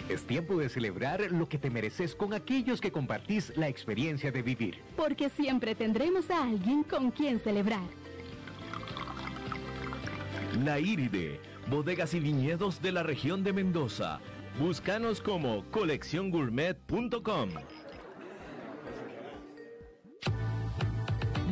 Speaker 5: Es tiempo de celebrar lo que te mereces con aquellos que compartís la experiencia de vivir.
Speaker 4: Porque siempre tendremos a alguien con quien celebrar.
Speaker 3: La Iride, bodegas y viñedos de la región de Mendoza. Búscanos como colecciongourmet.com.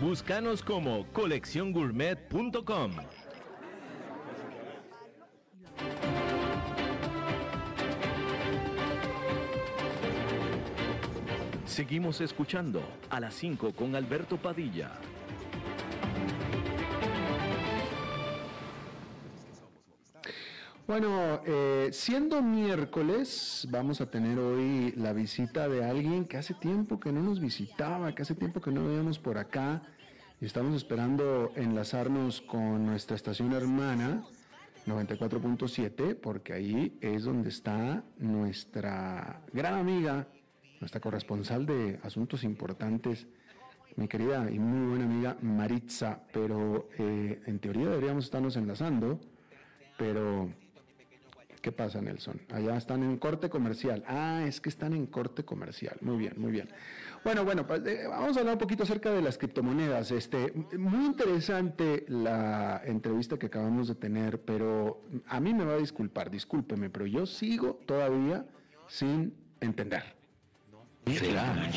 Speaker 3: Búscanos como colecciongourmet.com. Seguimos escuchando a las 5 con Alberto Padilla.
Speaker 2: Bueno, eh, siendo miércoles, vamos a tener hoy la visita de alguien que hace tiempo que no nos visitaba, que hace tiempo que no veíamos por acá. Y estamos esperando enlazarnos con nuestra estación hermana, 94.7, porque ahí es donde está nuestra gran amiga, nuestra corresponsal de asuntos importantes, mi querida y muy buena amiga Maritza. Pero eh, en teoría deberíamos estarnos enlazando, pero ¿Qué pasa, Nelson? Allá están en corte comercial. Ah, es que están en corte comercial. Muy bien, muy bien. Bueno, bueno, pues, eh, vamos a hablar un poquito acerca de las criptomonedas. Este, muy interesante la entrevista que acabamos de tener, pero a mí me va a disculpar, discúlpeme, pero yo sigo todavía sin entender.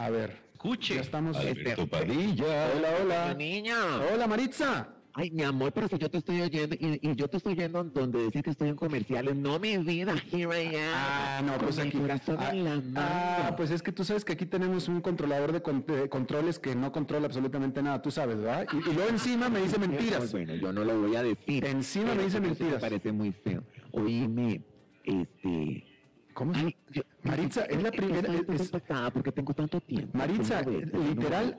Speaker 2: A ver.
Speaker 7: Escuche.
Speaker 2: Ya estamos.
Speaker 7: Alberto Padilla.
Speaker 2: Hola, hola.
Speaker 7: Niña.
Speaker 2: Hola, Maritza.
Speaker 7: Ay, mi amor, pero si yo te estoy oyendo y, y yo te estoy oyendo donde decís que estoy en comerciales, no mi vida, here I am.
Speaker 2: Ah, no, pues aquí.
Speaker 7: Corazón
Speaker 2: ah,
Speaker 7: en la mano.
Speaker 2: ah, pues es que tú sabes que aquí tenemos un controlador de, con- de controles que no controla absolutamente nada, tú sabes, ¿verdad? Y, y luego encima me dice mentiras.
Speaker 7: Bueno, yo no lo voy a decir.
Speaker 2: Encima me dice mentiras.
Speaker 7: Me parece muy feo. Oíme, este.
Speaker 2: ¿Cómo
Speaker 7: Ay,
Speaker 2: Maritza, es la primera. Es-
Speaker 7: porque tengo tanto tiempo.
Speaker 2: Maritza, literal,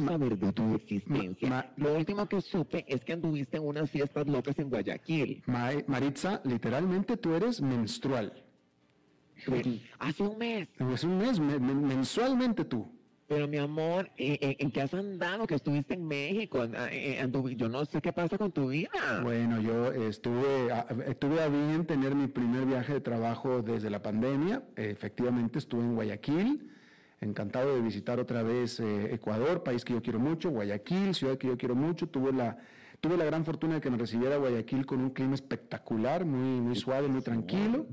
Speaker 2: ma-
Speaker 7: saber de tu existencia. Lo último que supe es que anduviste en unas fiestas locas en Guayaquil.
Speaker 2: Ma- Maritza, literalmente tú eres menstrual.
Speaker 7: Hace un mes.
Speaker 2: Es un mes, me- me- mensualmente tú.
Speaker 7: Pero mi amor, ¿en, en- en qué has andado? Que estuviste en México. en- anduvi- yo no sé qué pasa con tu vida.
Speaker 2: Bueno, yo estuve, a- estuve a bien tener mi primer viaje de trabajo desde la pandemia. Efectivamente, estuve en Guayaquil. Encantado de visitar otra vez eh, Ecuador, país que yo quiero mucho. Guayaquil, ciudad que yo quiero mucho. Tuve la, tuve la gran fortuna de que me recibiera Guayaquil con un clima espectacular, muy, muy suave, muy tranquilo.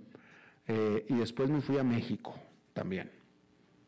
Speaker 2: Eh, y después me fui a México también.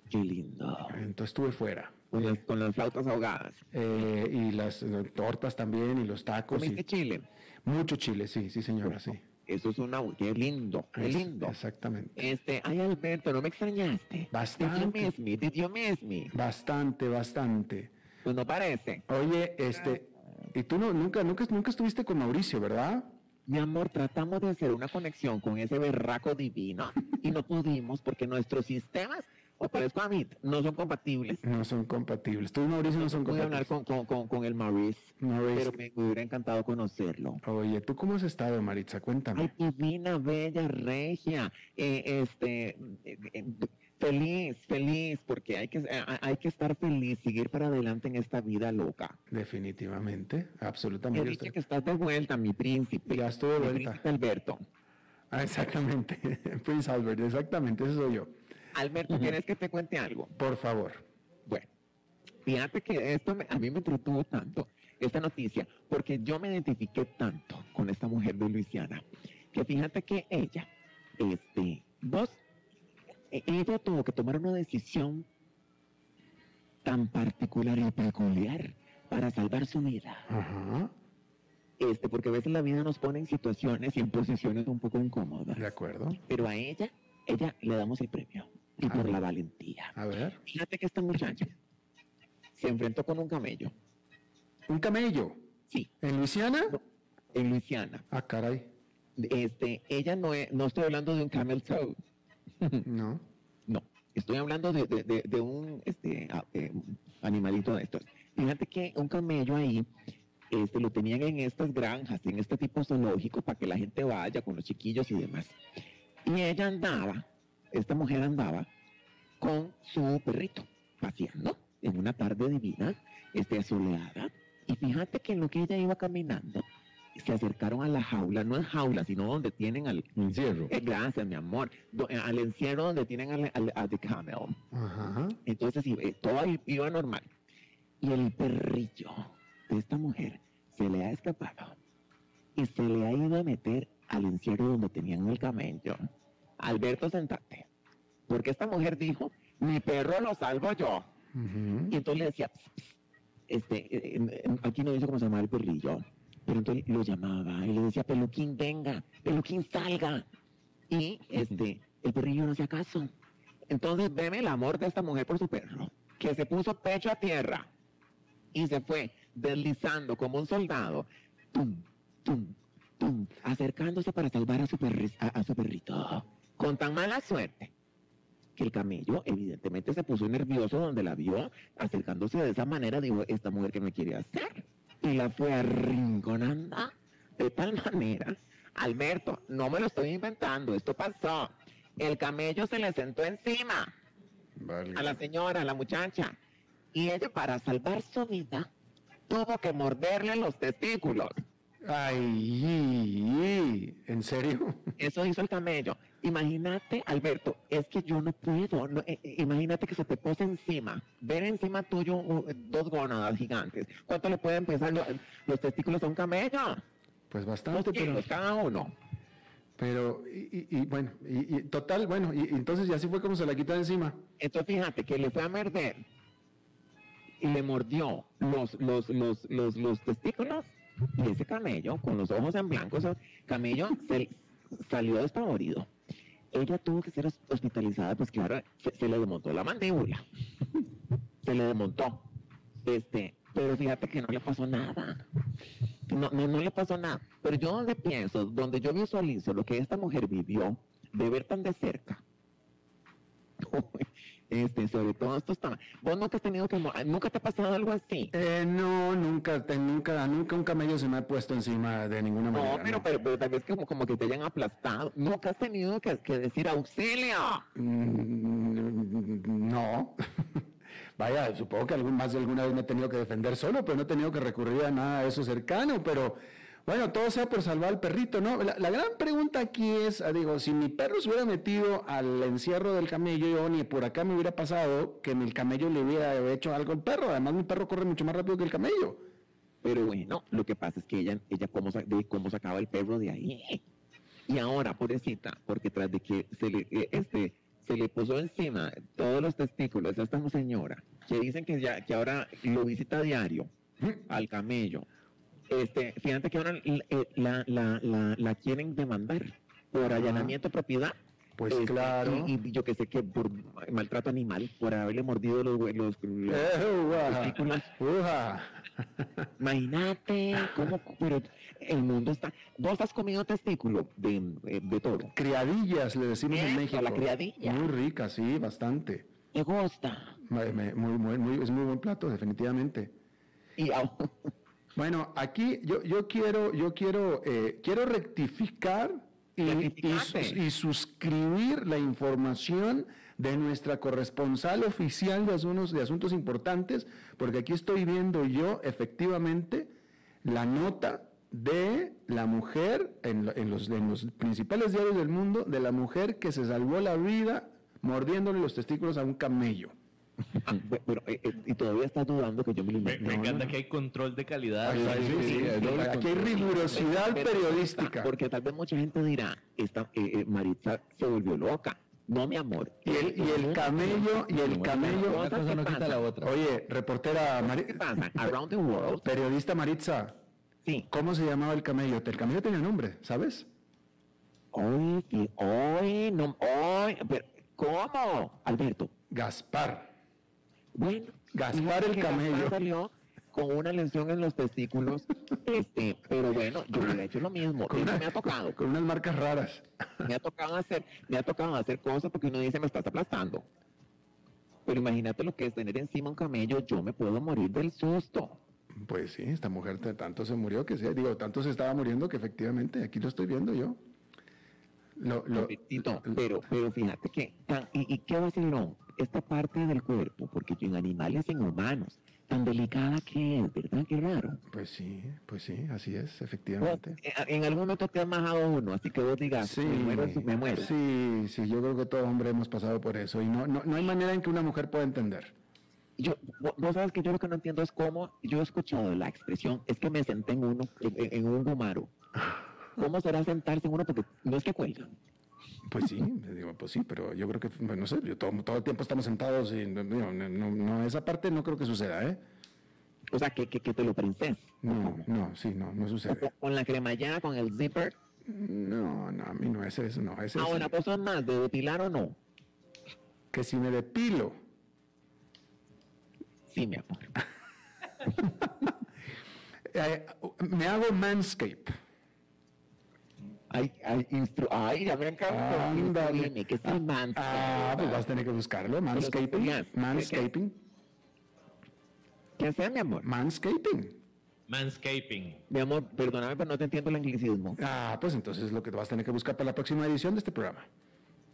Speaker 7: Qué lindo.
Speaker 2: Entonces estuve fuera.
Speaker 7: Con las, con las flautas ahogadas.
Speaker 2: Eh, y las tortas también, y los tacos.
Speaker 7: ¿Comiste chile?
Speaker 2: mucho chile, sí, sí, señora, sí.
Speaker 7: Eso es una... Qué lindo, qué
Speaker 2: Es-
Speaker 7: lindo.
Speaker 2: Exactamente.
Speaker 7: Este, ay Alberto, ¿no me extrañaste?
Speaker 2: Bastante.
Speaker 7: Did you miss me? Did you miss me?
Speaker 2: Bastante, bastante.
Speaker 7: Pues no parece.
Speaker 2: Oye, este, y tú no, nunca, nunca, nunca estuviste con Mauricio, ¿verdad?
Speaker 7: Mi amor, tratamos de hacer una conexión con ese berraco divino y no pudimos porque nuestros sistemas o parezco a David, no son compatibles.
Speaker 2: No son compatibles. Tú y Mauricio no son
Speaker 7: Voy a hablar
Speaker 2: compatibles.
Speaker 7: con, con, con, con el Maurice,
Speaker 2: Maurice.
Speaker 7: pero me hubiera encantado conocerlo.
Speaker 2: Oye, ¿tú cómo has estado, Maritza? Cuéntame.
Speaker 7: Ay, divina, bella, regia, eh, este, eh, eh, feliz, feliz, porque hay que, hay que estar feliz, seguir para adelante en esta vida loca.
Speaker 2: Definitivamente, absolutamente.
Speaker 7: dicha
Speaker 2: estoy-
Speaker 7: que estás de vuelta, mi príncipe.
Speaker 2: Ya estoy de
Speaker 7: mi
Speaker 2: vuelta.
Speaker 7: príncipe Alberto.
Speaker 2: Ah, exactamente. Prince Albert, exactamente, ese soy yo.
Speaker 7: Alberto, ¿quieres que te cuente algo?
Speaker 2: Por favor.
Speaker 7: Bueno, fíjate que esto me- a mí me entretuvo tanto, esta noticia, porque yo me identifiqué tanto con esta mujer de Luisiana, que fíjate que ella, este, vos, e- ella tuvo que tomar una decisión tan particular y peculiar para salvar su vida.
Speaker 2: Ajá,
Speaker 7: Este, porque a veces la vida nos pone en situaciones y en posiciones un poco incómodas.
Speaker 2: de acuerdo.
Speaker 7: Pero a ella, ella le damos el premio. Y por la valentía.
Speaker 2: A ver.
Speaker 7: Fíjate que esta muchacha se enfrentó con un camello.
Speaker 2: Un camello.
Speaker 7: Sí,
Speaker 2: ¿En Luisiana?
Speaker 7: No. en Luisiana.
Speaker 2: Ah, caray.
Speaker 7: Este, ella no es, no estoy hablando de un camel toe.
Speaker 2: No.
Speaker 7: No, estoy hablando de, de- de- de un este, eh, animalito de estos. Fíjate que un camello ahí este, lo tenían en estas granjas, en este tipo zoológico, para que la gente vaya con los chiquillos y demás. Y ella andaba, esta mujer andaba con su perrito, paseando en una tarde divina, este, soleada. Y fíjate que en lo que ella iba caminando, se acercaron a la jaula, no es jaula, sino donde tienen al,
Speaker 5: Encierro.
Speaker 7: eh, gracias, mi amor. Do- eh, al encierro donde tienen al, al, a the camel.
Speaker 2: Ajá.
Speaker 7: Entonces eh, todo iba normal. Y el perrillo de esta mujer se le ha escapado y se le ha ido a meter al encierro donde tenían el camello. Alberto, sentate. Porque esta mujer dijo, mi perro lo salvo yo. Y entonces le decía, este, eh, aquí no dice cómo se llamaba el perrillo, pero entonces lo llamaba y le decía, Peluquín, venga, Peluquín, salga. Y este, el perrillo no hacía caso. Entonces veme el amor de esta mujer por su perro, que se puso pecho a tierra y se fue deslizando como un soldado, tum, tum, tum, acercándose para salvar a su, a- a su perrito. Con tan mala suerte que el camello evidentemente se puso nervioso donde la vio acercándose de esa manera, dijo, esta mujer que me quiere hacer. Y la fue arrinconando de tal manera. Alberto, no me lo estoy inventando, esto pasó. El camello se le sentó encima
Speaker 2: Vale.
Speaker 7: a la señora, a la muchacha. Y ella, para salvar su vida, tuvo que morderle los testículos.
Speaker 2: Ay, ¿en serio?
Speaker 7: Eso hizo el camello. Imagínate, Alberto, es que yo no puedo. no, eh, eh, imagínate que se te pose encima. Ver encima tuyo uh, dos gónadas gigantes. ¿Cuánto le pueden pesar lo- los testículos a un camello?
Speaker 2: Pues bastante, pero,
Speaker 7: cada uno.
Speaker 2: pero, y, y- y bueno, y, y total, bueno, y, y entonces ya así fue como se la quitó de encima.
Speaker 7: Entonces fíjate que le fue a morder y le mordió los, los, los, los, los testículos y ese camello, con los ojos en blanco, ese camello se salió despavorido. Ella tuvo que ser hos- hospitalizada, pues claro, se, se le desmontó la mandíbula. se le desmontó. Este, pero fíjate que no le pasó nada. No, no, no le pasó nada. Pero yo donde pienso, donde yo visualizo lo que esta mujer vivió, de ver tan de cerca, este, sobre todo estos temas. Vos nunca has tenido que, mo- nunca te ha pasado algo así.
Speaker 2: Eh, no, nunca, te- nunca, nunca un camello se me ha puesto encima de ninguna manera.
Speaker 7: No, pero,
Speaker 2: no.
Speaker 7: pero, pero tal vez como, como que te hayan aplastado. Nunca has tenido que, que decir auxilio.
Speaker 2: Mm, No. Vaya, supongo que algún, más de alguna vez me he tenido que defender solo, pero no he tenido que recurrir a nada de eso cercano, pero bueno, todo sea por salvar al perrito, ¿no? La, la gran pregunta aquí es, ah, digo, si mi perro se hubiera metido al encierro del camello, yo ni por acá me hubiera pasado que el camello le hubiera hecho algo al perro, además mi perro corre mucho más rápido que el camello.
Speaker 7: Pero bueno, lo que pasa es que ella, ella cómo, de cómo sacaba el perro de ahí. Y ahora, pobrecita, porque tras de que se le, eh, este, se le puso encima todos los testículos a esta señora, que dicen que, ya, que ahora lo visita diario al camello. Este, fíjate que ahora eh, la, la, la, la quieren demandar por allanamiento de propiedad.
Speaker 2: Pues
Speaker 7: Este,
Speaker 2: claro.
Speaker 7: Y, y yo que sé que por maltrato animal, por haberle mordido los, hue- los, los
Speaker 2: Eh.
Speaker 7: Imagínate cómo, pero el mundo está. ¿Vos has comido testículo de, eh, de toro?
Speaker 2: Criadillas, le decimos en México.
Speaker 7: la criadilla.
Speaker 2: Muy rica, sí, bastante.
Speaker 7: Me gusta.
Speaker 2: Muy, muy, muy- es muy buen plato, definitivamente.
Speaker 7: Y
Speaker 2: Bueno, aquí yo, yo quiero, yo quiero, eh, quiero rectificar y, y y suscribir la información de nuestra corresponsal oficial de asuntos, de asuntos importantes, porque aquí estoy viendo yo efectivamente la nota de la mujer en, en los, en los principales diarios del mundo, de la mujer que se salvó la vida mordiéndole los testículos a un camello.
Speaker 7: Pero, eh, eh, y todavía estás dudando que yo me lo
Speaker 8: Me, me
Speaker 2: No,
Speaker 8: encanta
Speaker 2: no.
Speaker 8: que hay control de calidad.
Speaker 2: Ay, sí, sí, sí,
Speaker 7: sí, sí.
Speaker 2: aquí hay rigurosidad
Speaker 7: Pero-
Speaker 2: periodística.
Speaker 7: Porque tal vez mucha gente dirá, esta, eh, Maritza se volvió loca. No, mi amor.
Speaker 2: Y el, y el camello, y el camello.
Speaker 7: Una cosa no quita la otra.
Speaker 2: Oye, reportera, Mari-
Speaker 7: ¿Qué pasa? Around the world.
Speaker 2: periodista Maritza,
Speaker 7: Sí.
Speaker 2: ¿cómo se llamaba el camello? El camello tenía nombre, ¿sabes?
Speaker 7: Hoy, hoy, no, hoy. pero, ¿Cómo? Alberto.
Speaker 2: Gaspar.
Speaker 7: Bueno.
Speaker 2: Gaspar el camello.
Speaker 7: salió con una lesión en los testículos. Este, pero bueno, yo hubiera hecho lo mismo.
Speaker 2: Con una-
Speaker 7: me ha tocado.
Speaker 2: Con unas marcas raras.
Speaker 7: Me ha tocado hacer, me ha tocado hacer cosas porque uno dice me estás aplastando. Pero imagínate lo que es tener encima un camello, yo me puedo morir del susto.
Speaker 2: Pues sí, esta mujer tanto se murió que se, digo, tanto se estaba muriendo que efectivamente, aquí lo estoy viendo yo. Lo, lo-
Speaker 7: pero, pero fíjate que, y, y qué vacilón, esta parte del cuerpo, porque en animales y en humanos, tan delicada que es, ¿verdad? Qué raro.
Speaker 2: pues sí, pues sí, así es,
Speaker 7: Vos,
Speaker 2: efectivamente.
Speaker 7: eh, en algún momento te has majado uno, así que vos digas,
Speaker 2: Sí,
Speaker 7: me muero, me muero.
Speaker 2: sí, sí, yo creo que todo hombre hemos pasado por eso y no, no, no hay manera en que una mujer pueda entender.
Speaker 7: Yo, vo- vos sabes que yo lo que no entiendo es cómo, yo he escuchado la expresión, es que me senté en uno, en un gomaro. ¿Cómo será sentarse en uno? Porque no es que cuelga.
Speaker 2: Pues sí, digo, pues sí, pero yo creo que, no sé, yo todo, todo el tiempo estamos sentados y no, no, no, no, esa parte no creo que suceda, ¿eh?
Speaker 7: O sea, que, que, que te lo princes.
Speaker 2: No, no, sí, no, no sucede.
Speaker 7: con- la cremallera, con el zipper.
Speaker 2: No, no, a mí no, es, no, ese
Speaker 7: Ah,
Speaker 2: es,
Speaker 7: bueno, pues son más, de depilar o no.
Speaker 2: que si me depilo,
Speaker 7: Sí, mi amor.
Speaker 2: eh, me hago manscape.
Speaker 7: Ay, ay, instru ay, ya me encanta.
Speaker 2: Ándale.
Speaker 7: Que es el man.
Speaker 2: Ah, pues vas a tener que buscarlo, manscaping, manscaping,
Speaker 7: ¿Qué hacer, mi amor?
Speaker 2: manscaping.
Speaker 8: Manscaping.
Speaker 7: Mi amor, perdóname, pero no te entiendo el anglicismo.
Speaker 2: Ah, pues entonces es lo que vas a tener que buscar para la próxima edición de este programa,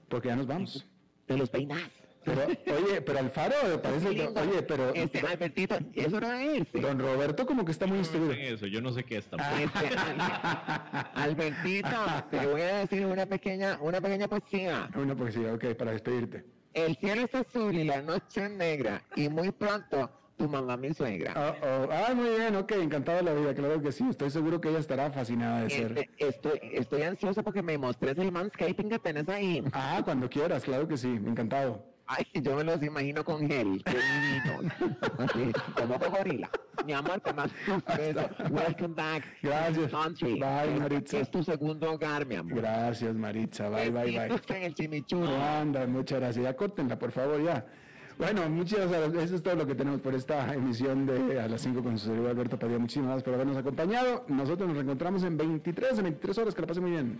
Speaker 2: porque ya nos vamos.
Speaker 7: Te los peinas.
Speaker 2: Pero, oye, pero Alfaro parece,
Speaker 7: lindo.
Speaker 2: oye, pero
Speaker 7: Este, Albertito, es hora de irse.
Speaker 2: don Roberto como que está muy instruido.
Speaker 8: En eso, yo no sé qué es tampoco.
Speaker 7: Este, Al- Albertito, te voy a decir una pequeña, una pequeña poesía.
Speaker 2: Una poesía, ok, para despedirte.
Speaker 7: El cielo es azul y la noche es negra y muy pronto tu mamá mi suegra.
Speaker 2: Oh, oh. Ah, muy bien, ok, encantado de la vida, claro que sí. Estoy seguro que ella estará fascinada de ser.
Speaker 7: Este, estoy, estoy ansioso porque me mostrés el manscaping que tenés ahí.
Speaker 2: Ah, cuando quieras, claro que sí, encantado.
Speaker 7: Ay, yo me los imagino con gel, qué divino. Así, como gorila. Mi amor, te mando un beso. Welcome back.
Speaker 2: Gracias.
Speaker 7: Country.
Speaker 2: Bye,
Speaker 7: Es-
Speaker 2: Maritza.
Speaker 7: Es tu segundo hogar, mi amor.
Speaker 2: Gracias, Maritza. Bye, bye, bye.
Speaker 7: En el chimichurro.
Speaker 2: Anda, muchas gracias. Ya córtenla, por favor, ya. Bueno, muchas gracias. Eso es todo lo que tenemos por esta emisión de A las 5 con su servidor Alberto Padilla. Muchísimas gracias por habernos acompañado. Nosotros nos reencontramos en 23, en 23 horas. Que la pasen muy bien.